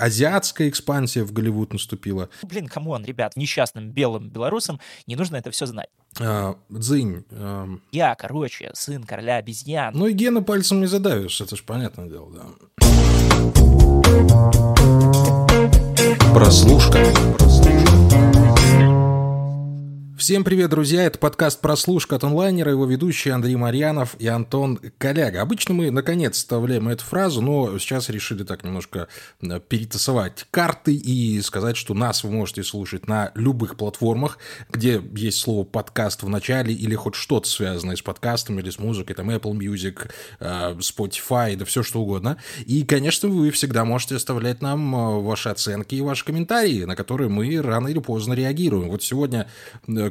азиатская экспансия в Голливуд наступила. Блин, come on, ребят, несчастным белым белорусам не нужно это все знать. А, Дзынь. А... Я, короче, сын короля обезьян. Ну и гена пальцем не задавишь, это ж понятное дело, да. Прослушка. Всем привет, друзья! Это подкаст «Прослушка» от онлайнера, его ведущие Андрей Марьянов и Антон Коляга. Обычно мы, наконец, вставляем эту фразу, но сейчас решили так немножко э, перетасовать карты и сказать, что нас вы можете слушать на любых платформах, где есть слово «подкаст» в начале или хоть что-то связанное с подкастом или с музыкой, там Apple Music, э, Spotify, да все что угодно. И, конечно, вы всегда можете оставлять нам э, ваши оценки и ваши комментарии, на которые мы рано или поздно реагируем. Вот сегодня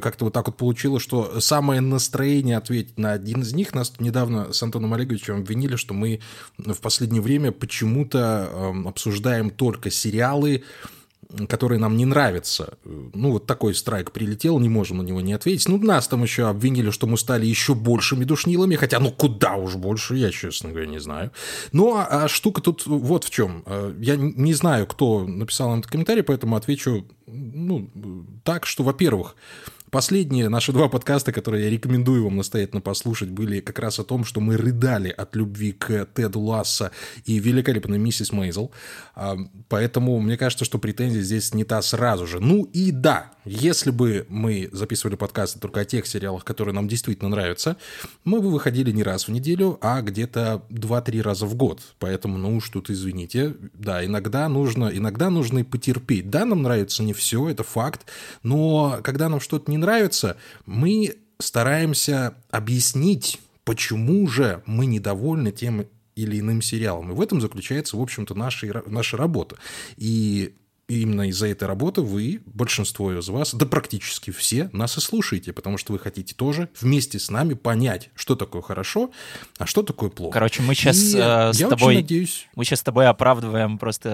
как-то вот так вот получилось, что самое настроение ответить на один из них. Нас недавно с Антоном Олеговичем обвинили, что мы в последнее время почему-то э, обсуждаем только сериалы, которые нам не нравятся. Ну, вот такой страйк прилетел, не можем на него не ответить. Ну, нас там еще обвинили, что мы стали еще большими душнилами, хотя, ну, куда уж больше, я, честно говоря, не знаю. Ну, а, а штука тут вот в чем. Э, я не знаю, кто написал нам этот комментарий, поэтому отвечу, ну, так, что, во-первых, Последние наши два подкаста, которые я рекомендую вам настоятельно послушать, были как раз о том, что мы рыдали от любви к Теду Ласса и великолепной миссис Мейзел. А, поэтому мне кажется, что претензия здесь не та сразу же. Ну и да, если бы мы записывали подкасты только о тех сериалах, которые нам действительно нравятся, мы бы выходили не раз в неделю, а где-то 2-3 раза в год. Поэтому, ну уж тут извините, да, иногда нужно, иногда нужно и потерпеть. Да, нам нравится не все, это факт, но когда нам что-то не нравится, мы стараемся объяснить, почему же мы недовольны тем или иным сериалом. И в этом заключается, в общем-то, наша, наша работа. И и именно из-за этой работы вы, большинство из вас, да практически все, нас и слушаете, потому что вы хотите тоже вместе с нами понять, что такое хорошо, а что такое плохо. Короче, мы сейчас и э, с тобой... надеюсь... Мы сейчас с тобой оправдываем просто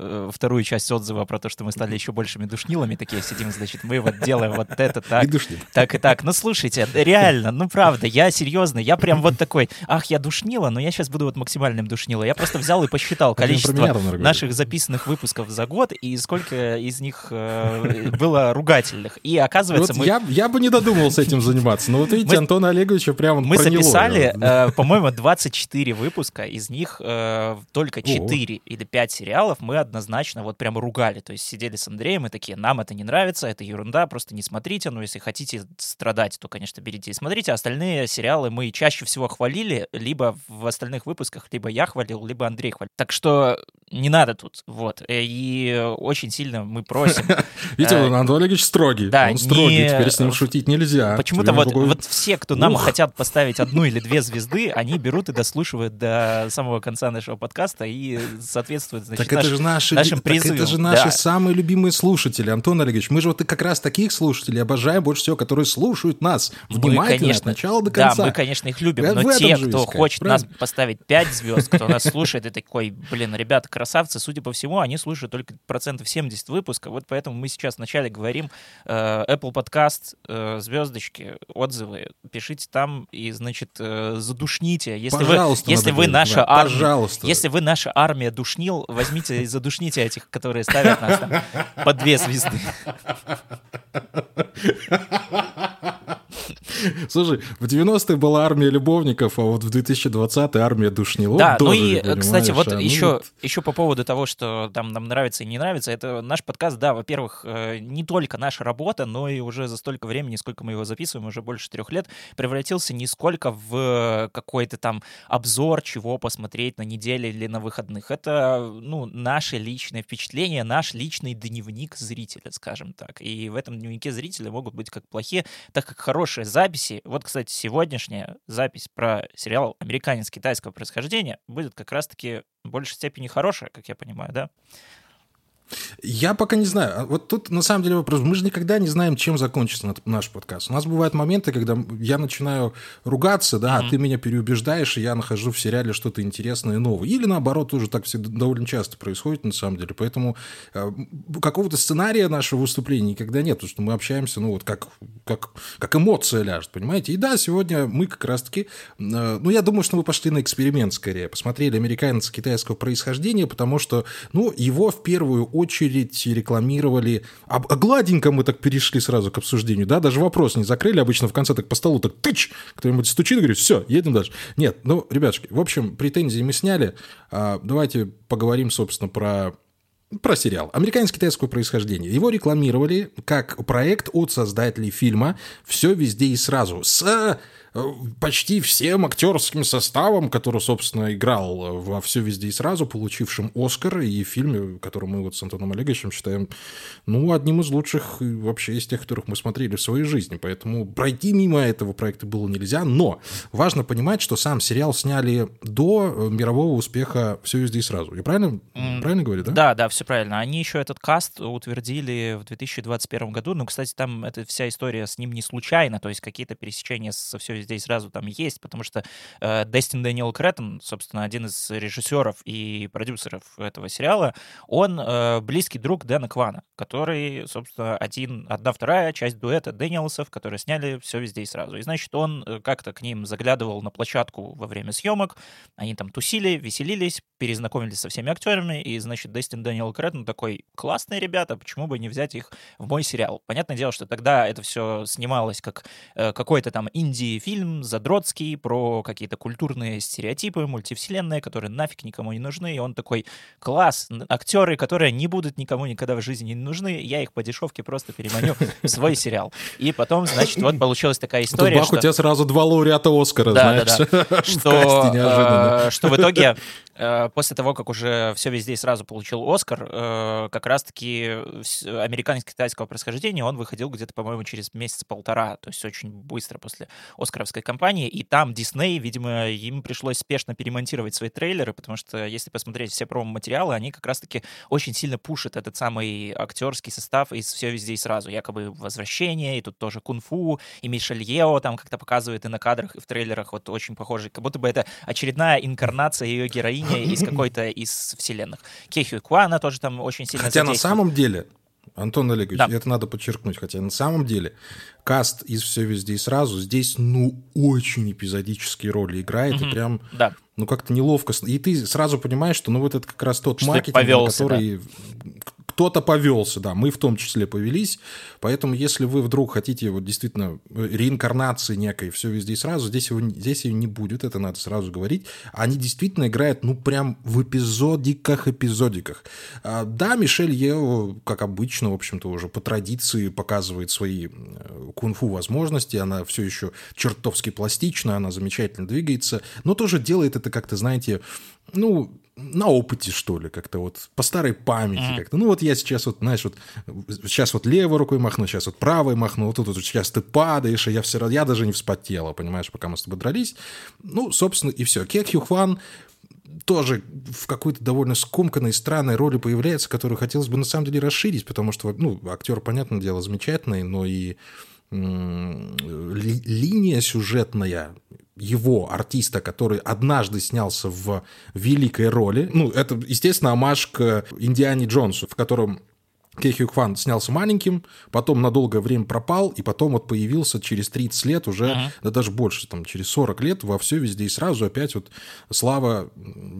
э, вторую часть отзыва про то, что мы стали еще большими душнилами, такие сидим, значит, мы вот делаем вот это так, и так и так. Ну, слушайте, реально, ну, правда, я серьезно, я прям вот такой, ах, я душнила, но я сейчас буду вот максимальным душнилом. Я просто взял и посчитал количество наших записанных выпусков за год, и сколько из них э, было ругательных. И оказывается, мы... Я, я бы не додумался этим заниматься, но вот видите, мы... Антона Олеговича прямо Мы записали, э, по-моему, 24 выпуска, из них э, только 4 О. или 5 сериалов мы однозначно вот прям ругали. То есть сидели с Андреем и такие, нам это не нравится, это ерунда, просто не смотрите, но если хотите страдать, то, конечно, берите и смотрите. Остальные сериалы мы чаще всего хвалили, либо в остальных выпусках, либо я хвалил, либо Андрей хвалил. Так что не надо тут, вот. И очень сильно мы просим. Видите, э, Антон Олегович строгий. Да, Он строгий, теперь с ним шутить нельзя. Почему-то вот, вот все, кто нам хотят поставить одну или две звезды, они берут и дослушивают до самого конца нашего подкаста и соответствуют, значит, так это же наши, нашим призывам. это же наши самые любимые слушатели, Антон Олегович. Мы же вот как раз таких слушателей обожаем больше всего, которые слушают нас внимательно от начала до конца. Да, мы, конечно, их любим, но те, кто хочет нас поставить 5 звезд, кто нас слушает и такой, блин, ребята, красавцы, судя по всему, они слушают только процентов 70 выпуска. Вот поэтому мы сейчас вначале говорим э, Apple Podcast, э, звездочки, отзывы. Пишите там и, значит, э, задушните. Если пожалуйста, вы, если вы наша да, армия, пожалуйста. если вы наша армия душнил, возьмите и задушните этих, которые ставят нас там по две звезды. Слушай, в 90-е была армия любовников, а вот в 2020-е армия душнилов. Да, ну и, кстати, вот а, еще, ну... еще по поводу того, что там нам нравится и не нравится, это наш подкаст, да, во-первых, э, не только наша работа, но и уже за столько времени, сколько мы его записываем, уже больше трех лет, превратился не сколько в какой-то там обзор, чего посмотреть на неделе или на выходных. Это, ну, наше личное впечатление, наш личный дневник зрителя, скажем так. И в этом дневнике зрителя могут быть как плохие, так как хорошие записи, вот, кстати, сегодняшняя запись про сериал «Американец китайского происхождения» будет как раз-таки в большей степени хорошая, как я понимаю, да? Я пока не знаю. А вот тут на самом деле вопрос. Мы же никогда не знаем, чем закончится наш подкаст. У нас бывают моменты, когда я начинаю ругаться, да, mm-hmm. а ты меня переубеждаешь, и я нахожу в сериале что-то интересное и новое. Или наоборот, тоже так всегда довольно часто происходит на самом деле. Поэтому э, какого-то сценария нашего выступления никогда нет, потому что мы общаемся, ну вот как, как, как эмоция ляжет, понимаете? И да, сегодня мы как раз-таки, э, ну я думаю, что мы пошли на эксперимент скорее. Посмотрели американца китайского происхождения, потому что, ну, его в первую очередь рекламировали. А, а гладенько мы так перешли сразу к обсуждению, да, даже вопрос не закрыли, обычно в конце так по столу так тыч, кто-нибудь стучит и говорит, все, едем дальше. Нет, ну, ребятушки, в общем, претензии мы сняли, а, давайте поговорим, собственно, про про сериал. Американско-китайского происхождения. Его рекламировали как проект от создателей фильма «Все везде и сразу» с почти всем актерским составом, который, собственно, играл во «Все везде и сразу», получившим «Оскар», и фильме, который мы вот с Антоном Олеговичем считаем, ну, одним из лучших вообще из тех, которых мы смотрели в своей жизни. Поэтому пройти мимо этого проекта было нельзя, но важно понимать, что сам сериал сняли до мирового успеха «Все везде и сразу». Я правильно, правильно говорю, да? Да, да, все правильно. Они еще этот каст утвердили в 2021 году. Ну, кстати, там эта вся история с ним не случайно, то есть какие-то пересечения со «Все здесь сразу там есть, потому что э, Дестин Дэниел Креттон, собственно, один из режиссеров и продюсеров этого сериала, он э, близкий друг Дэна Квана, который, собственно, один, одна вторая часть дуэта Дэниелсов, которые сняли все везде и сразу. И, значит, он э, как-то к ним заглядывал на площадку во время съемок, они там тусили, веселились, перезнакомились со всеми актерами, и, значит, Дестин Дэниел Креттон такой, классные ребята, почему бы не взять их в мой сериал? Понятное дело, что тогда это все снималось как э, какой-то там инди-фильм, задротский, про какие-то культурные стереотипы, мультивселенные, которые нафиг никому не нужны. И он такой, класс, актеры, которые не будут никому никогда в жизни не нужны, я их по дешевке просто переманю в свой сериал. И потом, значит, вот получилась такая история, Тут, что... у тебя сразу два лауреата Оскара, да, знаешь. Да, да. Что, э, что в итоге Э, после того, как уже все везде сразу получил Оскар, э, как раз-таки американско-китайского происхождения он выходил где-то, по-моему, через месяц-полтора, то есть очень быстро после Оскаровской кампании. И там Дисней, видимо, им пришлось спешно перемонтировать свои трейлеры, потому что, если посмотреть все промо-материалы, они как раз-таки очень сильно пушат этот самый актерский состав из «Все везде и сразу». Якобы «Возвращение», и тут тоже «Кунг-фу», и Мишель Ео там как-то показывает и на кадрах, и в трейлерах вот очень похожий. Как будто бы это очередная инкарнация ее героини из какой-то из вселенных. Кехю Куана тоже там очень сильно Хотя на самом деле, Антон Олегович, да. это надо подчеркнуть, хотя на самом деле каст из «Все везде и сразу» здесь, ну, очень эпизодические роли играет, угу. и прям, да. ну, как-то неловко. И ты сразу понимаешь, что, ну, вот это как раз тот что маркетинг, повелся, который... Да кто-то повелся, да, мы в том числе повелись, поэтому если вы вдруг хотите вот действительно э, реинкарнации некой, все везде и сразу, здесь, его, здесь ее не будет, это надо сразу говорить, они действительно играют, ну, прям в эпизодиках-эпизодиках. А, да, Мишель Ео, как обычно, в общем-то, уже по традиции показывает свои э, кунг-фу возможности, она все еще чертовски пластична, она замечательно двигается, но тоже делает это как-то, знаете, ну, на опыте, что ли, как-то вот по старой памяти mm. как-то. Ну вот я сейчас вот, знаешь, вот сейчас вот левой рукой махну, сейчас вот правой махну, вот тут вот сейчас ты падаешь, и я все равно, я даже не вспотела, понимаешь, пока мы с тобой дрались. Ну, собственно, и все. Кек Юхван тоже в какой-то довольно скомканной, странной роли появляется, которую хотелось бы на самом деле расширить, потому что, ну, актер, понятное дело, замечательный, но и линия сюжетная его, артиста, который однажды снялся в великой роли. Ну, это, естественно, амаш к Индиане Джонсу, в котором Кей Хью Кван снялся маленьким, потом на долгое время пропал, и потом вот появился через 30 лет уже, uh-huh. да даже больше, там, через 40 лет во все везде и сразу опять вот слава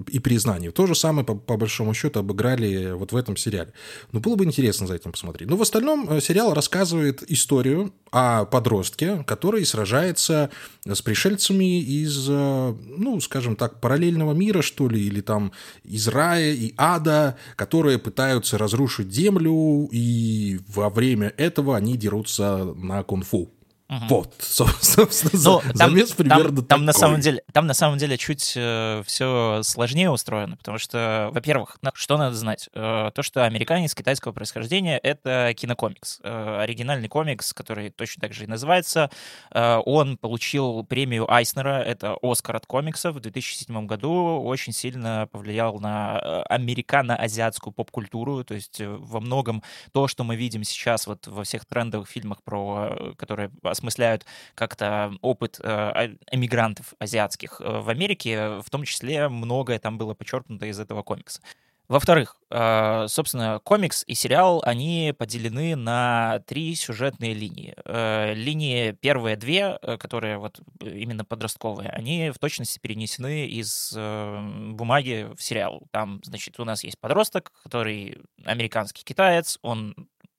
и признание. То же самое, по, по большому счету, обыграли вот в этом сериале. Ну, было бы интересно за этим посмотреть. Но в остальном э, сериал рассказывает историю о подростке, который сражается с пришельцами из, э, ну, скажем так, параллельного мира, что ли, или там из рая и ада, которые пытаются разрушить землю, и во время этого они дерутся на кунг-фу. Угу. Вот, собственно, ну, там, замес примерно там, там на самом деле, там на самом деле чуть э, все сложнее устроено, потому что, во-первых, что надо знать? Э, то, что американец китайского происхождения — это кинокомикс. Э, оригинальный комикс, который точно так же и называется. Э, он получил премию Айснера, это Оскар от комиксов в 2007 году, очень сильно повлиял на э, американо-азиатскую поп-культуру, то есть э, во многом то, что мы видим сейчас вот во всех трендовых фильмах, про, э, которые осмысляют как-то опыт э, а, эмигрантов азиатских э, в Америке, в том числе многое там было подчеркнуто из этого комикса. Во-вторых, э, собственно, комикс и сериал, они поделены на три сюжетные линии. Линии первые две, которые вот именно подростковые, они в точности перенесены из бумаги в сериал. Там, значит, у нас есть подросток, который американский китаец, он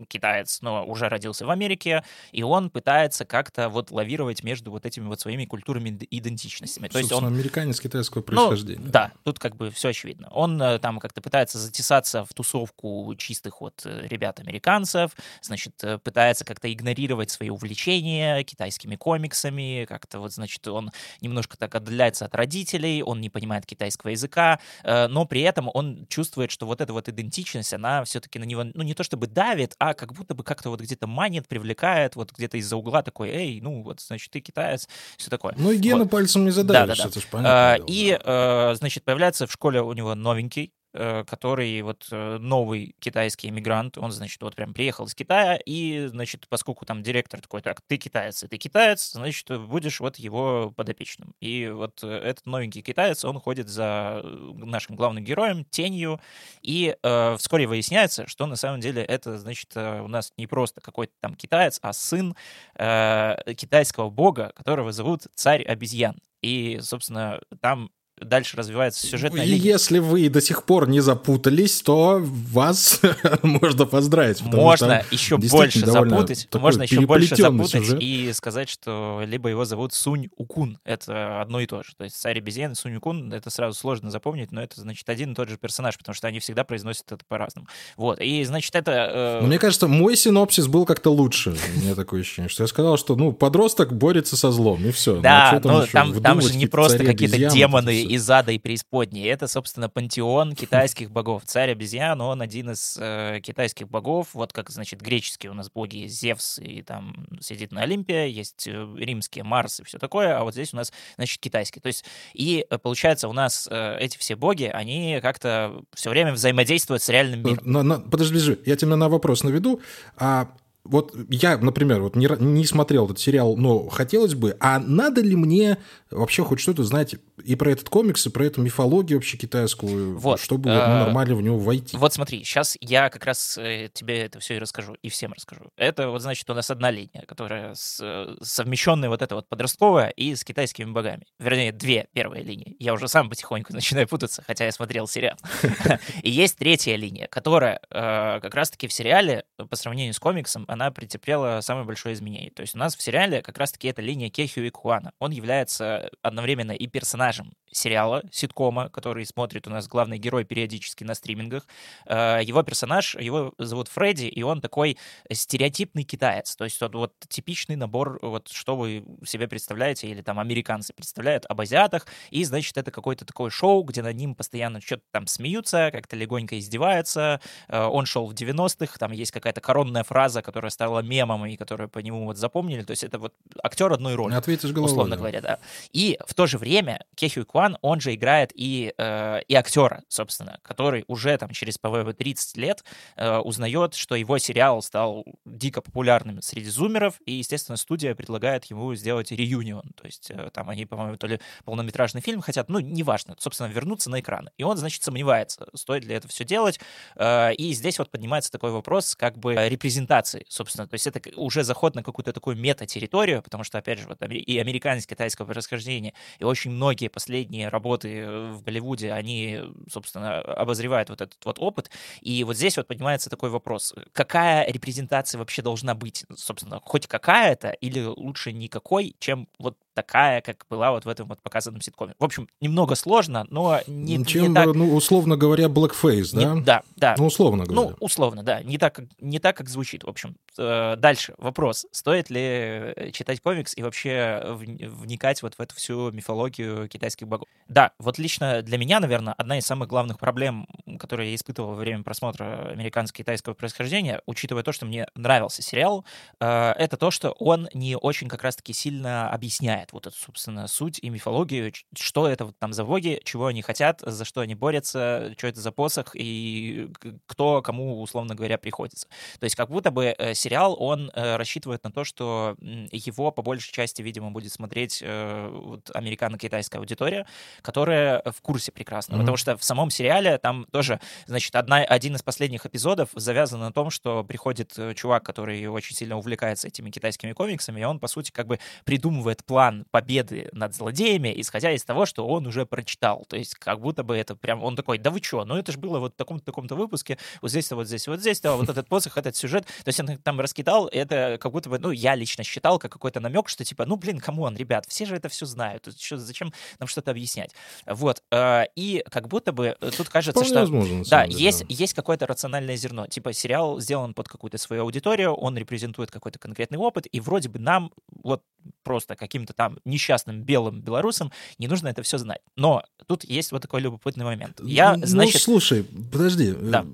китаец, но уже родился в Америке, и он пытается как-то вот лавировать между вот этими вот своими культурами идентичностями. То есть он американец китайского ну, происхождения. Ну, да, тут как бы все очевидно. Он э, там как-то пытается затесаться в тусовку чистых вот э, ребят-американцев, значит, э, пытается как-то игнорировать свои увлечения китайскими комиксами, как-то вот, значит, он немножко так отдаляется от родителей, он не понимает китайского языка, но при этом он чувствует, что вот эта вот идентичность, она все-таки на него, ну, не то чтобы давит, а как будто бы как-то вот где-то манит, привлекает, вот где-то из-за угла такой, эй, ну вот, значит, ты китаец, все такое. Ну и гены вот. пальцем не задавишь, да, да, да. это же понятно. А, и, а, значит, появляется в школе у него новенький, который вот э, новый китайский иммигрант, он, значит, вот прям приехал из Китая, и, значит, поскольку там директор такой, так, ты китаец, ты китаец, значит, будешь вот его подопечным. И вот э, этот новенький китаец, он ходит за нашим главным героем, тенью, и э, вскоре выясняется, что на самом деле это, значит, у нас не просто какой-то там китаец, а сын э, китайского бога, которого зовут царь обезьян. И, собственно, там дальше развивается сюжетная линия. Если вы до сих пор не запутались, то вас можно поздравить. Можно еще больше запутать, можно еще больше запутать сюжет. и сказать, что либо его зовут Сунь Укун, это одно и то же. То есть царь обезьян и Сунь Укун, это сразу сложно запомнить, но это, значит, один и тот же персонаж, потому что они всегда произносят это по-разному. Вот, и, значит, это... Э... Мне кажется, мой синопсис был как-то лучше. У меня такое ощущение, что я сказал, что, ну, подросток борется со злом, и все. Да, ну, а там, там же не просто какие-то демоны из ада и преисподней. Это, собственно, пантеон китайских богов. Царь обезьян, он один из э, китайских богов. Вот как, значит, греческие у нас боги Зевс и там сидит на Олимпе, есть э, римские Марс и все такое, а вот здесь у нас, значит, китайский. То есть, и э, получается, у нас э, эти все боги, они как-то все время взаимодействуют с реальным миром. Но, но, подожди, я тебя на вопрос наведу. А вот я, например, вот не, не смотрел этот сериал, но хотелось бы, а надо ли мне вообще хоть что-то знать и про этот комикс, и про эту мифологию вообще китайскую, вот. чтобы ну, а, нормально в него войти? Вот смотри, сейчас я как раз э, тебе это все и расскажу, и всем расскажу. Это вот, значит, у нас одна линия, которая с, э, совмещенная вот эта вот подростковая и с китайскими богами. Вернее, две первые линии. Я уже сам потихоньку начинаю путаться, хотя я смотрел сериал. И есть третья линия, которая э, как раз-таки в сериале по сравнению с комиксом она претерпела самое большое изменение. То есть у нас в сериале как раз-таки эта линия Кехью и Куана. Он является одновременно и персонажем сериала, ситкома, который смотрит у нас главный герой периодически на стримингах. Э, его персонаж, его зовут Фредди, и он такой стереотипный китаец. То есть вот, вот типичный набор, вот что вы себе представляете, или там американцы представляют об азиатах, и, значит, это какое-то такое шоу, где над ним постоянно что-то там смеются, как-то легонько издеваются. Э, он шел в 90-х, там есть какая-то коронная фраза, которая стала мемом, и которую по нему вот запомнили. То есть это вот актер одной роли. Ответишь головой. Условно да. говоря, да. И в то же время Кехю Куан, он же играет и, э, и актера, собственно, который уже там через, по-моему, 30 лет э, узнает, что его сериал стал дико популярным среди зумеров, и, естественно, студия предлагает ему сделать реюнион. То есть э, там они, по-моему, то ли полнометражный фильм хотят, ну, неважно, собственно, вернуться на экран. И он, значит, сомневается, стоит ли это все делать. Э, и здесь вот поднимается такой вопрос как бы репрезентации, собственно. То есть это уже заход на какую-то такую мета-территорию, потому что, опять же, вот и американец китайского происхождения, и очень многие последние работы э, в Голливуде, они, собственно, обозревают вот этот вот опыт. И вот здесь вот поднимается такой вопрос. Какая репрезентация вообще должна быть? Собственно, хоть какая-то или лучше никакой, чем вот такая, как была вот в этом вот показанном ситкоме. В общем, немного сложно, но не, Чем, не так... Ну, условно говоря, blackface, не, да? Да, да. Ну, условно говоря. Ну, условно, да. Не так, не так, как звучит. В общем, э, дальше вопрос. Стоит ли э, читать комикс и вообще вникать вот в эту всю мифологию китайских богов? Да, вот лично для меня, наверное, одна из самых главных проблем, которые я испытывал во время просмотра американско-китайского происхождения, учитывая то, что мне нравился сериал, э, это то, что он не очень как раз-таки сильно объясняет вот эту, собственно, суть и мифологию, что это вот там за боги, чего они хотят, за что они борются, что это за посох и кто кому, условно говоря, приходится. То есть как будто бы э, сериал, он э, рассчитывает на то, что его по большей части, видимо, будет смотреть э, вот, американо-китайская аудитория, которая в курсе прекрасно. Mm-hmm. Потому что в самом сериале там тоже, значит, одна, один из последних эпизодов завязан на том, что приходит чувак, который очень сильно увлекается этими китайскими комиксами, и он, по сути, как бы придумывает план победы над злодеями, исходя из того, что он уже прочитал. То есть как будто бы это прям... Он такой, да вы что, ну это же было вот в таком-то таком-то выпуске, вот здесь-то, вот здесь, вот здесь-то, вот этот посох, этот сюжет. То есть он там раскидал, это как будто бы, ну, я лично считал, как какой-то намек, что типа, ну, блин, come on, ребят, все же это все знают, что, зачем нам что-то объяснять? Вот. Э, и как будто бы э, тут кажется, Вполне что... Возможно, да, деле, есть, да. есть какое-то рациональное зерно. Типа сериал сделан под какую-то свою аудиторию, он репрезентует какой-то конкретный опыт, и вроде бы нам вот просто каким-то там несчастным белым белорусам не нужно это все знать. Но тут есть вот такой любопытный момент. Я, ну, значит... Ну, слушай, подожди. Да.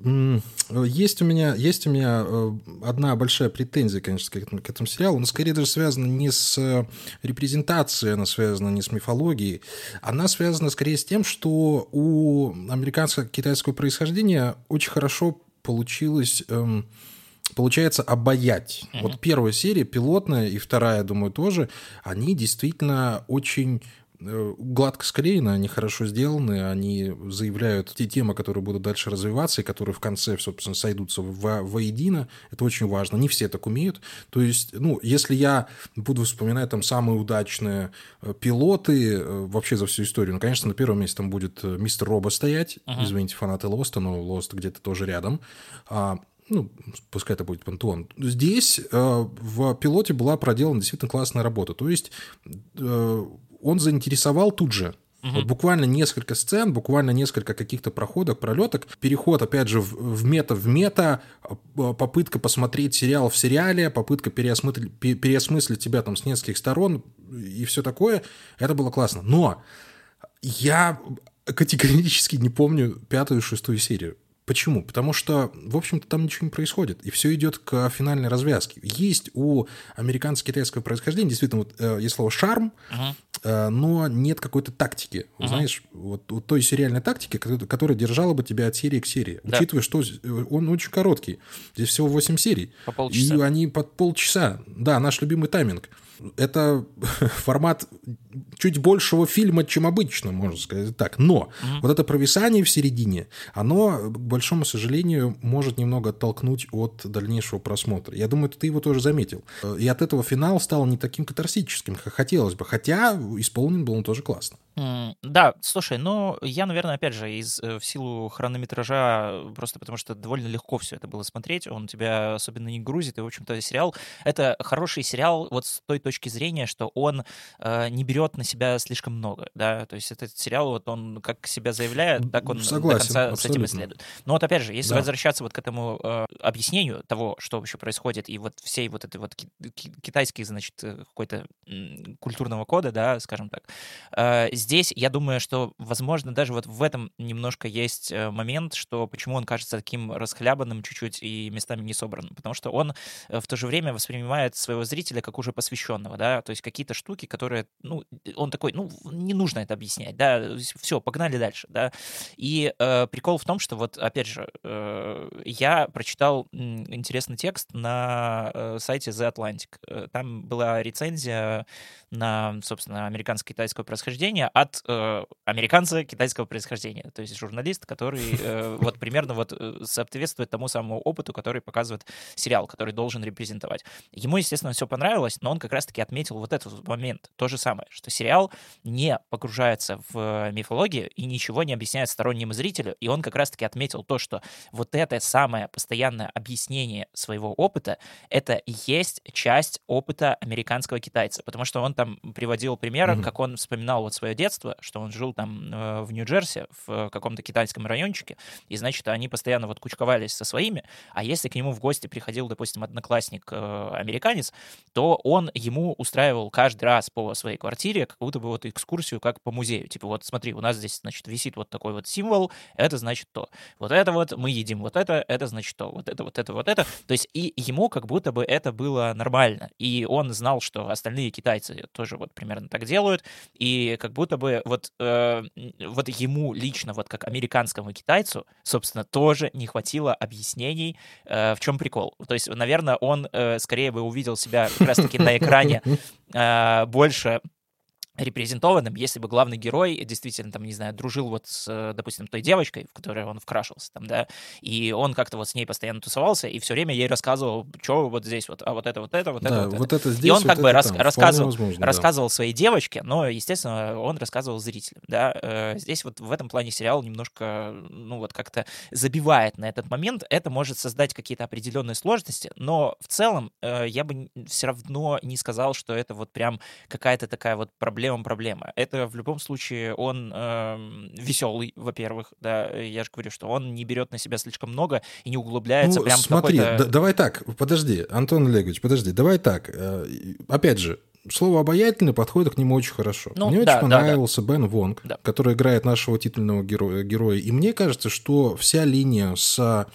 Есть у меня, есть у меня э, одна большая претензия, конечно, к этому, сериалу. Она скорее даже связана не с э, репрезентацией, она связана не с мифологией. Она связана скорее с тем, что у американско-китайского происхождения очень хорошо получилось... Эм, получается обаять. Mm-hmm. Вот первая серия, пилотная, и вторая, думаю, тоже, они действительно очень э, гладко склеены, они хорошо сделаны, они заявляют те темы, которые будут дальше развиваться и которые в конце, собственно, сойдутся во, воедино. Это очень важно. Не все так умеют. То есть, ну, если я буду вспоминать там самые удачные э, пилоты э, вообще за всю историю, ну, конечно, на первом месте там будет мистер Роба стоять. Uh-huh. Извините, фанаты Лоста, но Лост где-то тоже рядом. А, ну, пускай это будет пантеон. Здесь э, в пилоте была проделана действительно классная работа. То есть э, он заинтересовал тут же. Угу. Вот буквально несколько сцен, буквально несколько каких-то проходок, пролеток, переход, опять же, в, в мета в мета, попытка посмотреть сериал в сериале, попытка переосмыслить, переосмыслить тебя там с нескольких сторон и все такое. Это было классно. Но я категорически не помню пятую и шестую серию. Почему? Потому что, в общем-то, там ничего не происходит, и все идет к финальной развязке. Есть у американско-китайского происхождения действительно вот, э, есть слово шарм, uh-huh. э, но нет какой-то тактики. Uh-huh. Знаешь, вот, вот той сериальной тактики, которая держала бы тебя от серии к серии. Да. Учитывая, что он очень короткий. Здесь всего 8 серий. По полчаса. И они под полчаса. Да, наш любимый тайминг. Это формат чуть большего фильма, чем обычно, можно сказать так. Но mm-hmm. вот это провисание в середине, оно, к большому сожалению, может немного оттолкнуть от дальнейшего просмотра. Я думаю, ты его тоже заметил. И от этого финал стал не таким катарсическим, как хотелось бы. Хотя исполнен был он тоже классно. Да, слушай, ну, я, наверное, опять же, из, э, в силу хронометража, просто потому что довольно легко все это было смотреть, он тебя особенно не грузит, и, в общем-то, сериал — это хороший сериал вот с той точки зрения, что он э, не берет на себя слишком много, да, то есть этот сериал, вот он как себя заявляет, так он Согласен, до конца абсолютно. с этим исследует. Но вот, опять же, если Да. возвращаться вот к этому э, объяснению того, что вообще происходит, и вот всей вот этой вот ки- ки- китайской, значит, э, какой-то культурного кода, да, скажем так, э, здесь я думаю, что, возможно, даже вот в этом немножко есть э, момент, что почему он кажется таким расхлябанным чуть-чуть и местами не собранным, потому что он э, в то же время воспринимает своего зрителя как уже посвященного, да, то есть какие-то штуки, которые, ну, он такой, ну, не нужно это объяснять, да, все, погнали дальше, да, и э, прикол в том, что вот, опять же, э, я прочитал интересный текст на э, сайте The Atlantic, Э, там была рецензия на, собственно, американско-китайское происхождение от э, американца китайского происхождения. То есть журналист, который э, вот примерно вот э, соответствует тому самому опыту, который показывает сериал, который должен репрезентовать. Ему, естественно, все понравилось, но он как раз-таки отметил вот этот момент. То же самое, что сериал не погружается в мифологию и ничего не объясняет стороннему зрителю. И он как раз-таки отметил то, что вот это самое постоянное объяснение своего опыта, это и есть часть опыта американского китайца. Потому что он там приводил примеры, mm-hmm. как он вспоминал вот свое детство, что он жил там э, в Нью-Джерси, в каком-то китайском райончике, и, значит, они постоянно вот кучковались со своими, а если к нему в гости приходил, допустим, одноклассник э, американец, то он ему устраивал каждый раз по своей квартире как будто бы вот экскурсию как по музею. Типа вот смотри, у нас здесь, значит, висит вот такой вот символ, это значит то. Вот это вот, мы едим вот это, это значит то. Вот это, вот это, вот это. То есть и ему как будто бы это было нормально. И он знал, что остальные китайцы тоже вот примерно так делают. И как будто бы вот, э, вот ему лично, вот как американскому китайцу, собственно, тоже не хватило объяснений, э, в чем прикол. То есть, наверное, он э, скорее бы увидел себя как раз-таки на экране э, больше репрезентованным, если бы главный герой действительно, там, не знаю, дружил вот с, допустим, той девочкой, в которой он вкрашивался, там, да, и он как-то вот с ней постоянно тусовался, и все время ей рассказывал, что вот здесь вот, а вот это, вот это, вот да, это, вот, вот это. здесь, И он вот как бы бы рас, рассказывал, возможно, рассказывал да. своей девочке, но, естественно, он рассказывал зрителям, да. Э, здесь вот в этом плане сериал немножко, ну, вот как-то забивает на этот момент, это может создать какие-то определенные сложности, но в целом э, я бы все равно не сказал, что это вот прям какая-то такая вот проблема-проблема. Это это в любом случае он э, веселый, во-первых, да, я же говорю, что он не берет на себя слишком много и не углубляется ну, прям смотри, в какой-то... давай так, подожди, Антон Олегович, подожди, давай так, э, опять же, слово «обаятельный» подходит к нему очень хорошо. Ну, мне да, очень понравился да, да. Бен Вонг, да. который играет нашего титульного героя, героя. И мне кажется, что вся линия со,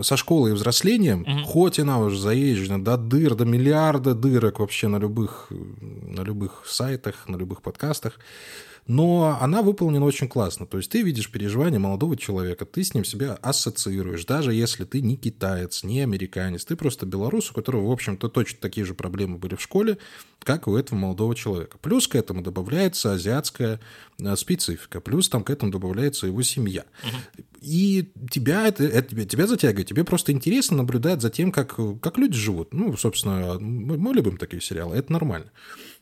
со школой и взрослением, угу. хоть она уже заезжена до дыр, до миллиарда дырок вообще на любых, на любых сайтах, на любых подкастах, но она выполнена очень классно. То есть ты видишь переживания молодого человека, ты с ним себя ассоциируешь, даже если ты не китаец, не американец, ты просто белорус, у которого, в общем-то, точно такие же проблемы были в школе, как у этого молодого человека. Плюс к этому добавляется азиатская э, специфика, плюс там к этому добавляется его семья. И тебя это, это тебя затягивает, тебе просто интересно наблюдать за тем, как, как люди живут. Ну, собственно, мы, мы любим такие сериалы, это нормально.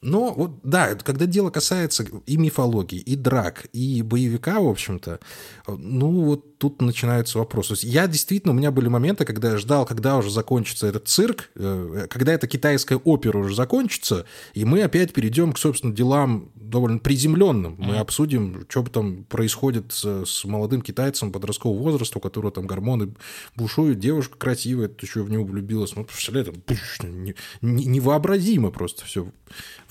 Но вот, да, когда дело касается и мифологии, и драк, и боевика, в общем-то, ну, вот тут начинаются вопросы. Я действительно, у меня были моменты, когда я ждал, когда уже закончится этот цирк, э, когда эта китайская опера уже закончится, и мы опять перейдем к, собственно, делам довольно приземленным. Мы mm-hmm. обсудим, что там происходит с, с молодым китайцем подросткового возраста, у которого там гормоны бушуют, девушка красивая, еще в него влюбилась. Ну, представляете, невообразимо просто все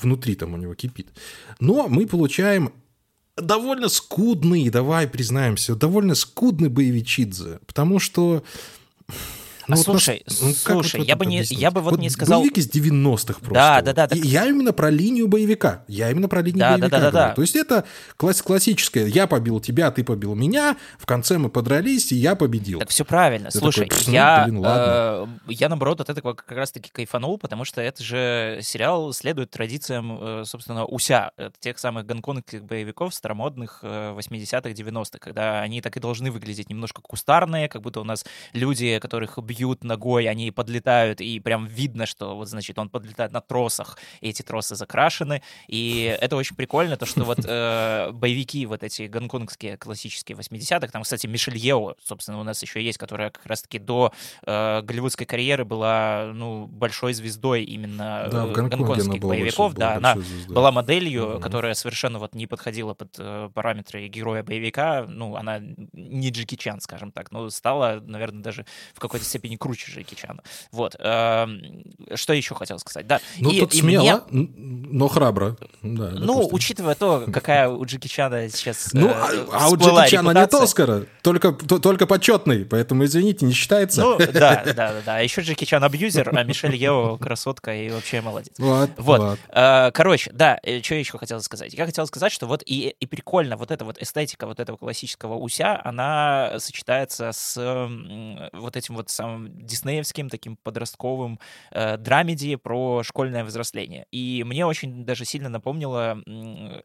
внутри там у него кипит. Но мы получаем довольно скудный, давай признаемся, довольно скудный боевичидзе, потому что ну, а вот слушай, нас, ну, слушай, я бы не, я бы вот, вот не сказал. Боевик из 90-х просто. Да, да, да. Так... Я именно про линию боевика. Я именно про линию да, боевика. Да, да, да, да. То есть это класс классическое. Я побил тебя, ты побил меня. В конце мы подрались, и я победил. Так все правильно. Ты слушай, такой, я, блин, э, я наоборот от этого как раз-таки кайфанул, потому что это же сериал следует традициям, э, собственно, уся тех самых гонконгских боевиков старомодных 80-х, э, 90-х, когда они так и должны выглядеть немножко кустарные, как будто у нас люди, которых бьют бьют ногой, они подлетают, и прям видно, что вот, значит, он подлетает на тросах, и эти тросы закрашены, и это очень прикольно, то, что вот э, боевики вот эти гонконгские классические 80-х, там, кстати, Мишель Ео, собственно, у нас еще есть, которая как раз-таки до э, голливудской карьеры была, ну, большой звездой именно да, гонконгских боевиков, да, она звездой. была моделью, mm-hmm. которая совершенно вот не подходила под э, параметры героя боевика, ну, она не Джеки Чан, скажем так, но стала, наверное, даже в какой-то степени не круче Джеки Чана. Вот. Эм, что еще хотел сказать? Да. Ну, и, тут и смело, мне... но храбро. Да, ну, допустим. учитывая то, какая у Джеки Чана сейчас Ну, э, а, а у Джеки Чана нет Оскара, только, только почетный, поэтому, извините, не считается. Ну, да, да, да. да. А еще Джеки Чан абьюзер, а Мишель Ео красотка и вообще молодец. Вот, вот. вот. Э, короче, да, э, что я еще хотел сказать? Я хотел сказать, что вот и, и прикольно вот эта вот эстетика вот этого классического уся, она сочетается с вот этим вот самым диснеевским таким подростковым э, драмеди про школьное взросление. И мне очень даже сильно напомнило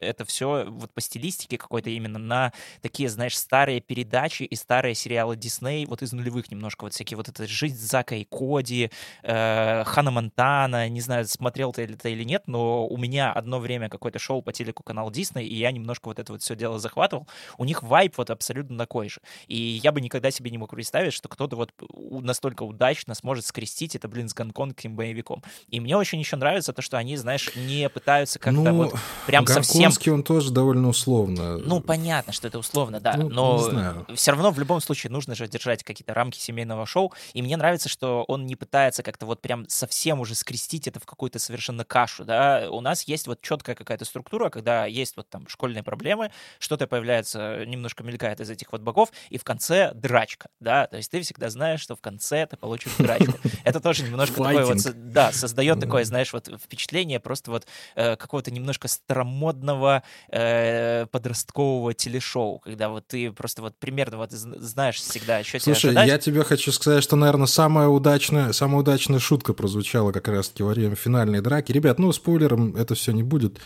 это все вот по стилистике какой-то именно на такие, знаешь, старые передачи и старые сериалы Дисней, вот из нулевых немножко, вот всякие вот эта «Жизнь Зака и Коди», э, Хана Монтана, не знаю, смотрел ты это или нет, но у меня одно время какое-то шоу по телеку канал Дисней, и я немножко вот это вот все дело захватывал. У них вайп вот абсолютно такой же. И я бы никогда себе не мог представить, что кто-то вот настолько удачно сможет скрестить это, блин, с гонконгским боевиком. И мне очень еще нравится то, что они, знаешь, не пытаются как-то ну, вот прям совсем... он тоже довольно условно. Ну, понятно, что это условно, да, ну, но все равно в любом случае нужно же держать какие-то рамки семейного шоу, и мне нравится, что он не пытается как-то вот прям совсем уже скрестить это в какую-то совершенно кашу, да, у нас есть вот четкая какая-то структура, когда есть вот там школьные проблемы, что-то появляется, немножко мелькает из этих вот боков, и в конце драчка, да, то есть ты всегда знаешь, что в конце ты получишь драчку. Это тоже немножко такое вот, да, создает такое, знаешь, вот впечатление просто вот э, какого-то немножко старомодного э, подросткового телешоу, когда вот ты просто вот примерно вот знаешь всегда, что Слушай, тебя я тебе хочу сказать, что, наверное, самая удачная, самая удачная шутка прозвучала как раз-таки во время финальной драки. Ребят, ну, спойлером это все не будет.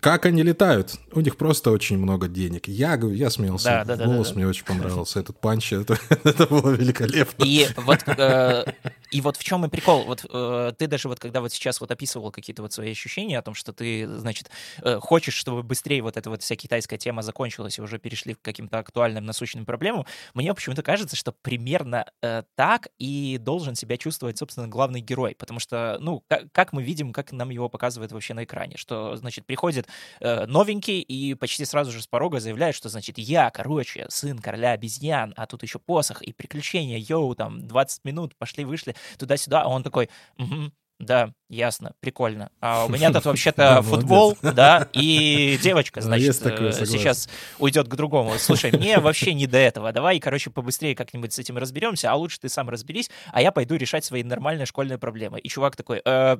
Как они летают? У них просто очень много денег. Я, я смеялся. Да, да, да, Голос да, да. мне очень понравился. Этот панч, это, это было великолепно. И вот, э, и вот в чем и прикол. Вот э, ты даже вот когда вот сейчас вот описывал какие-то вот свои ощущения о том, что ты, значит, э, хочешь, чтобы быстрее вот эта вот вся китайская тема закончилась и уже перешли к каким-то актуальным насущным проблемам, мне почему-то кажется, что примерно э, так и должен себя чувствовать, собственно, главный герой. Потому что, ну, как, как мы видим, как нам его показывают вообще на экране, что, значит, приходит приходит э, новенький и почти сразу же с порога заявляет, что, значит, я, короче, сын короля обезьян, а тут еще посох и приключения, йоу, там, 20 минут, пошли-вышли, туда-сюда, а он такой, угу, да, ясно, прикольно. А у меня тут вообще-то футбол, да, и девочка, ну, значит, э, сейчас уйдет к другому. Слушай, мне вообще не до этого. Давай, короче, побыстрее как-нибудь с этим разберемся, а лучше ты сам разберись, а я пойду решать свои нормальные школьные проблемы. И чувак такой, «Э,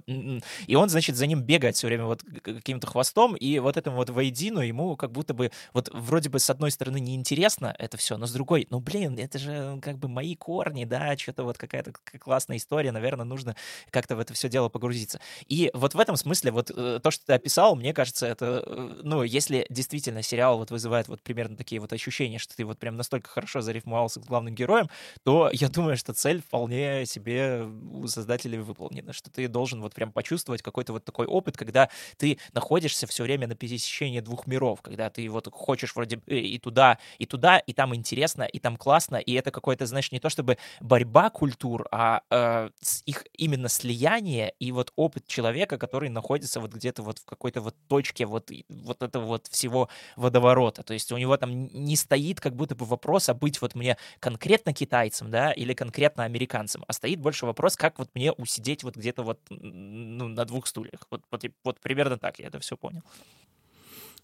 и он, значит, за ним бегает все время вот каким-то хвостом, и вот этому вот воедину ему как будто бы, вот вроде бы с одной стороны неинтересно это все, но с другой, ну, блин, это же как бы мои корни, да, что-то вот какая-то классная история, наверное, нужно как-то в это все дело погрузиться. И вот в этом смысле вот э, то, что ты описал, мне кажется, это, э, ну, если действительно сериал вот вызывает вот примерно такие вот ощущения, что ты вот прям настолько хорошо зарифмовался с главным героем, то я думаю, что цель вполне себе у создателей выполнена, что ты должен вот прям почувствовать какой-то вот такой опыт, когда ты находишься все время на пересечении двух миров, когда ты вот хочешь вроде э, и туда, и туда, и там интересно, и там классно, и это какое-то, знаешь, не то чтобы борьба культур, а э, их именно слияние и вот опыт человека, который находится вот где-то вот в какой-то вот точке вот, вот этого вот всего водоворота. То есть у него там не стоит как будто бы вопрос, а быть вот мне конкретно китайцем, да, или конкретно американцем, а стоит больше вопрос, как вот мне усидеть вот где-то вот ну, на двух стульях. Вот, вот, вот примерно так я это все понял.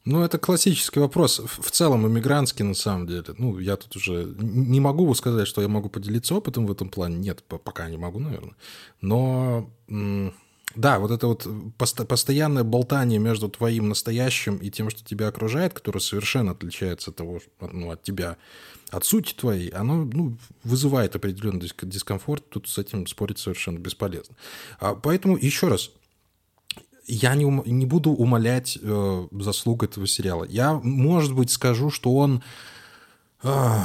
Ну, это классический вопрос. В целом, иммигрантский, на самом деле. Ну, я тут уже не могу сказать, что я могу поделиться опытом в этом плане. Нет, пока не могу, наверное. Но да, вот это вот постоянное болтание между твоим настоящим и тем, что тебя окружает, которое совершенно отличается от того, ну, от тебя, от сути твоей, оно ну, вызывает определенный дискомфорт. Тут с этим спорить совершенно бесполезно. А поэтому еще раз, я не, ум, не буду умолять э, заслуг этого сериала. Я, может быть, скажу, что он... Э,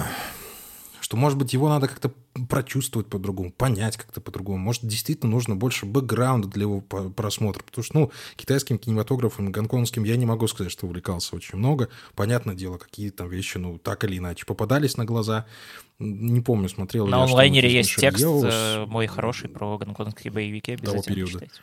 что, может быть, его надо как-то прочувствовать по-другому, понять как-то по-другому. Может, действительно нужно больше бэкграунда для его просмотра. Потому что, ну, китайским кинематографом, гонконгским я не могу сказать, что увлекался очень много. Понятное дело, какие там вещи, ну, так или иначе, попадались на глаза. Не помню, смотрел На онлайнере есть текст Йоус. Э, мой хороший про гонконгские боевики. Обязательно того периода. Читайте.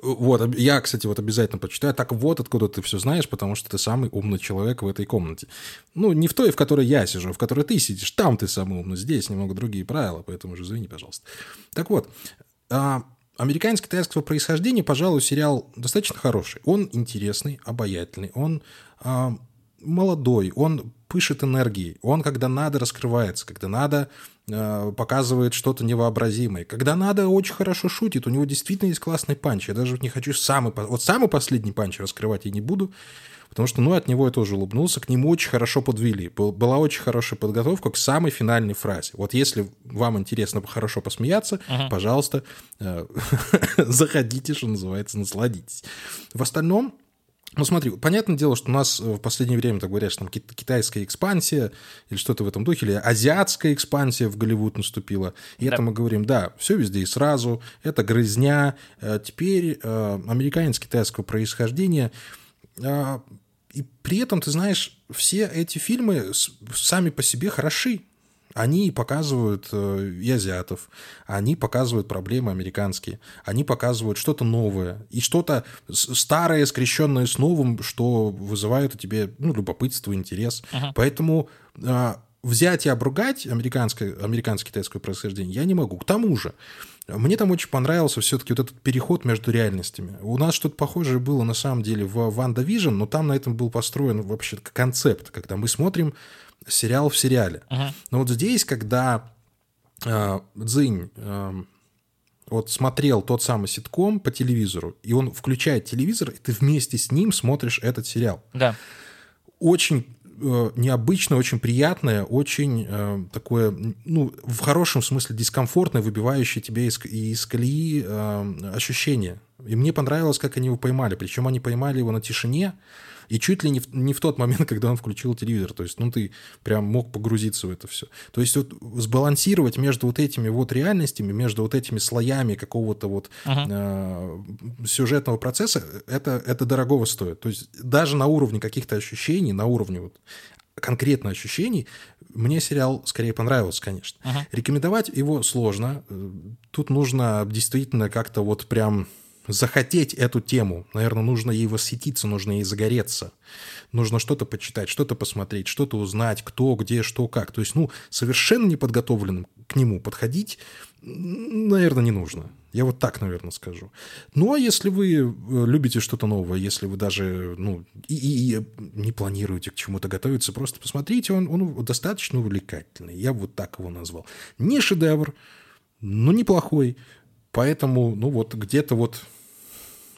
Вот, я, кстати, вот обязательно почитаю. Так вот, откуда ты все знаешь, потому что ты самый умный человек в этой комнате. Ну, не в той, в которой я сижу, а в которой ты сидишь. Там ты самый умный, здесь немного другие правила, поэтому же извини, пожалуйста. Так вот, а, американец китайского происхождения, пожалуй, сериал достаточно хороший. Он интересный, обаятельный, он а, молодой, он пышет энергией, он, когда надо, раскрывается, когда надо, э, показывает что-то невообразимое. Когда надо, очень хорошо шутит, у него действительно есть классный панч. Я даже не хочу самый... Вот самый последний панч раскрывать я не буду, потому что, ну, от него я тоже улыбнулся, к нему очень хорошо подвели. Был, была очень хорошая подготовка к самой финальной фразе. Вот если вам интересно хорошо посмеяться, uh-huh. пожалуйста, э, заходите, что называется, насладитесь. В остальном, ну, смотри, понятное дело, что у нас в последнее время, так говорят, что там китайская экспансия или что-то в этом духе, или азиатская экспансия в Голливуд наступила. И да. это мы говорим, да, все везде и сразу, это грызня. Э, теперь э, американец китайского происхождения. Э, и при этом, ты знаешь, все эти фильмы сами по себе хороши. Они показывают э, и азиатов, они показывают проблемы американские, они показывают что-то новое и что-то старое, скрещенное с новым, что вызывает у тебя ну, любопытство, интерес. Uh-huh. Поэтому э, взять и обругать американское, американское китайское происхождение я не могу. К тому же, мне там очень понравился все-таки вот этот переход между реальностями. У нас что-то похожее было на самом деле в Ванда Vision, но там на этом был построен вообще концепт, когда мы смотрим сериал в сериале. Uh-huh. Но вот здесь, когда э, Цзинь э, вот смотрел тот самый ситком по телевизору, и он включает телевизор, и ты вместе с ним смотришь этот сериал. Да. Очень э, необычное, очень приятное, очень э, такое, ну, в хорошем смысле дискомфортное, выбивающее тебя из, из колеи э, ощущение. И мне понравилось, как они его поймали. Причем они поймали его на тишине, и чуть ли не в, не в тот момент, когда он включил телевизор. То есть, ну, ты прям мог погрузиться в это все. То есть, вот сбалансировать между вот этими вот реальностями, между вот этими слоями какого-то вот uh-huh. э, сюжетного процесса, это, это дорогого стоит. То есть, даже на уровне каких-то ощущений, на уровне вот конкретно ощущений, мне сериал скорее понравился, конечно. Uh-huh. Рекомендовать его сложно. Тут нужно действительно как-то вот прям захотеть эту тему. Наверное, нужно ей восхититься, нужно ей загореться. Нужно что-то почитать, что-то посмотреть, что-то узнать, кто, где, что, как. То есть, ну, совершенно неподготовленным к нему подходить, наверное, не нужно. Я вот так, наверное, скажу. Ну, а если вы э, любите что-то новое, если вы даже, ну, и, и, и не планируете к чему-то готовиться, просто посмотрите, он, он достаточно увлекательный. Я вот так его назвал. Не шедевр, но неплохой. Поэтому, ну вот где-то вот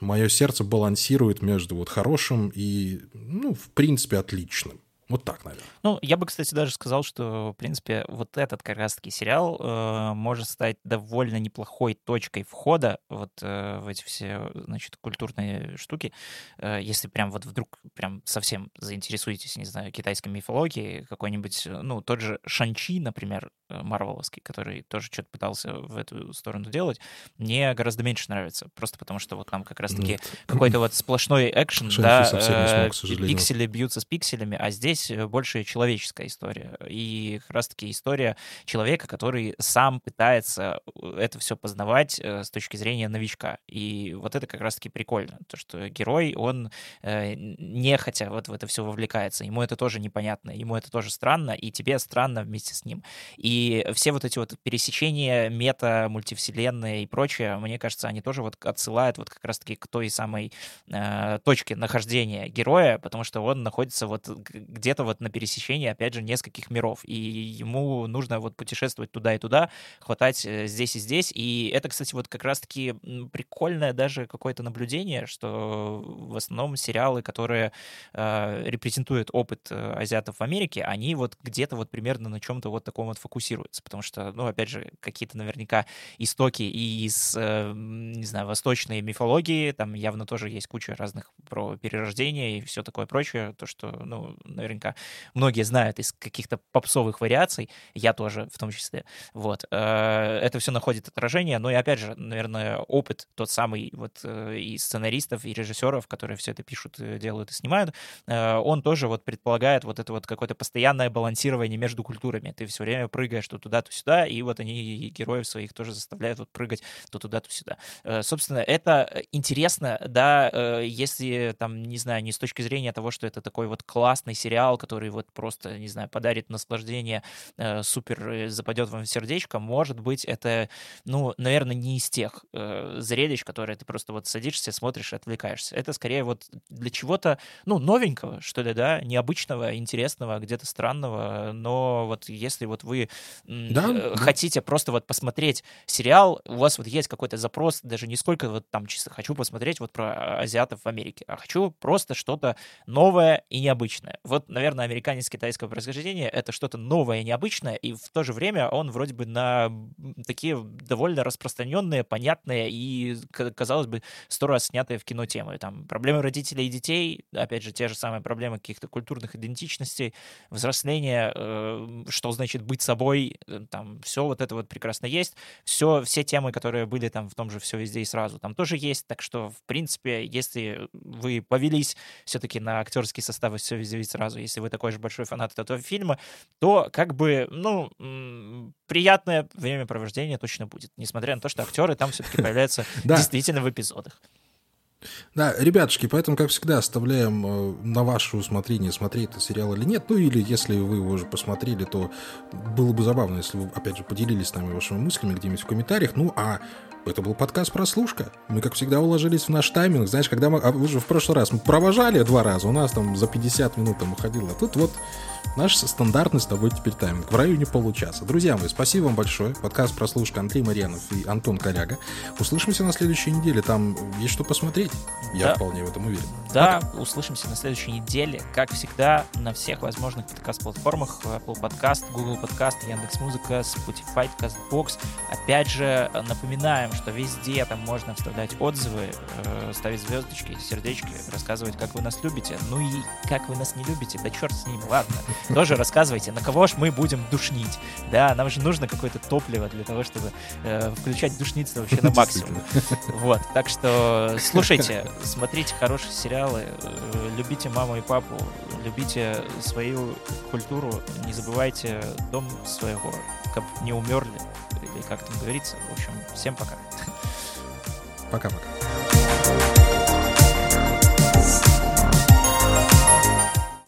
мое сердце балансирует между вот хорошим и, ну, в принципе, отличным. Вот так, наверное. Ну, я бы, кстати, даже сказал, что, в принципе, вот этот как раз-таки сериал э, может стать довольно неплохой точкой входа вот э, в эти все, значит, культурные штуки. Э, если прям вот вдруг прям совсем заинтересуетесь, не знаю, китайской мифологией, какой-нибудь, ну, тот же Шанчи, например, Марвеловский, который тоже что-то пытался в эту сторону делать, мне гораздо меньше нравится. Просто потому что вот там как раз-таки какой-то вот сплошной экшен, да, э, пиксели бьются с пикселями, а здесь э, больше человеческая история. И как раз-таки история человека, который сам пытается э, это все познавать э, с точки зрения новичка. И вот это как раз-таки прикольно. То, что герой, он нехотя вот в это все вовлекается. Ему это тоже непонятно, ему это тоже странно, и тебе странно вместе с ним. И все вот эти вот пересечения мета, мультивселенной и прочее, мне кажется, они тоже вот отсылают вот как раз-таки к той самой э, точке нахождения героя, потому что он находится вот где-то вот на пересечении, опять же, нескольких миров, и ему нужно вот путешествовать туда и туда, хватать э, здесь и здесь, и это, кстати, вот как раз-таки прикольное даже какое-то наблюдение, что в основном сериалы, которые э, репрезентуют опыт э, азиатов в Америке, они вот где-то вот примерно на чем-то вот таком вот фокусируются, потому что, ну, опять же, какие-то наверняка истоки и из, э, не знаю, восточной мифологии, там явно тоже есть куча разных про перерождение и все такое прочее, то, что, ну, наверняка многие знают из каких-то попсовых вариаций, я тоже в том числе. Вот. Э, это все находит отражение, но и опять же, наверное, опыт тот самый вот э, и сценаристов, и режиссеров, которые все это пишут, делают и снимают, он тоже вот предполагает вот это вот какое-то постоянное балансирование между культурами. Ты все время прыгаешь то туда, то сюда, и вот они героев своих тоже заставляют вот прыгать то туда, то сюда. Собственно, это интересно, да, если там, не знаю, не с точки зрения того, что это такой вот классный сериал, который вот просто, не знаю, подарит наслаждение, э, супер э, западет вам в сердечко, может быть, это, ну, наверное, не из тех э, зрелищ, которые ты просто вот садишься, смотришь и отвлекаешься. Это скорее вот для чего-то, ну, новенького, что ли, да, необычного, интересного, где-то странного, но вот если вот вы да, да. хотите просто вот посмотреть сериал, у вас вот есть какой-то запрос, даже не сколько вот там чисто хочу посмотреть вот про азиатов в Америке, а хочу просто что-то новое и необычное. Вот, наверное, американец китайского происхождения — это что-то новое и необычное, и в то же время он вроде бы на такие довольно распространенные, понятные и, казалось бы, сто раз снятые в кино темы. Там проблемы родителей и детей, опять же, те же самые проблемы каких-то культурных идентичностей, взросления, э, что значит быть собой, э, там все вот это вот прекрасно есть. Все, все темы, которые были там в том же «Все везде и сразу», там тоже есть. Так что, в принципе, если вы повелись все-таки на актерский состав и «Все везде и сразу», если вы такой же большой фанат этого фильма, то как бы, ну, приятное времяпровождение точно будет, несмотря на то, что актеры там все-таки появляются действительно в эпизодах. Да, ребятушки, поэтому, как всегда, оставляем э, на ваше усмотрение, смотреть этот сериал или нет. Ну, или если вы его уже посмотрели, то было бы забавно, если вы, опять же, поделились с нами вашими мыслями где-нибудь в комментариях. Ну, а это был подкаст «Прослушка». Мы, как всегда, уложились в наш тайминг. Знаешь, когда мы... А, уже в прошлый раз мы провожали два раза, у нас там за 50 минут там уходило. А тут вот Наш стандартный с тобой теперь тайминг в районе получаса. Друзья мои, спасибо вам большое. Подкаст прослушка Андрей Марьянов и Антон Коряга. Услышимся на следующей неделе. Там есть что посмотреть. Я да. вполне в этом уверен. Да, Пока. услышимся на следующей неделе. Как всегда, на всех возможных подкаст-платформах. Apple Podcast, Google Podcast, Яндекс.Музыка, Spotify, CastBox. Опять же, напоминаем, что везде там можно вставлять отзывы, э, ставить звездочки, сердечки, рассказывать, как вы нас любите. Ну и как вы нас не любите, да черт с ним, ладно тоже рассказывайте, на кого ж мы будем душнить. Да, нам же нужно какое-то топливо для того, чтобы э, включать душницу вообще на максимум. Вот, так что слушайте, смотрите хорошие сериалы, э, любите маму и папу, любите свою культуру, не забывайте дом своего, как не умерли, или как там говорится. В общем, всем пока. Пока-пока.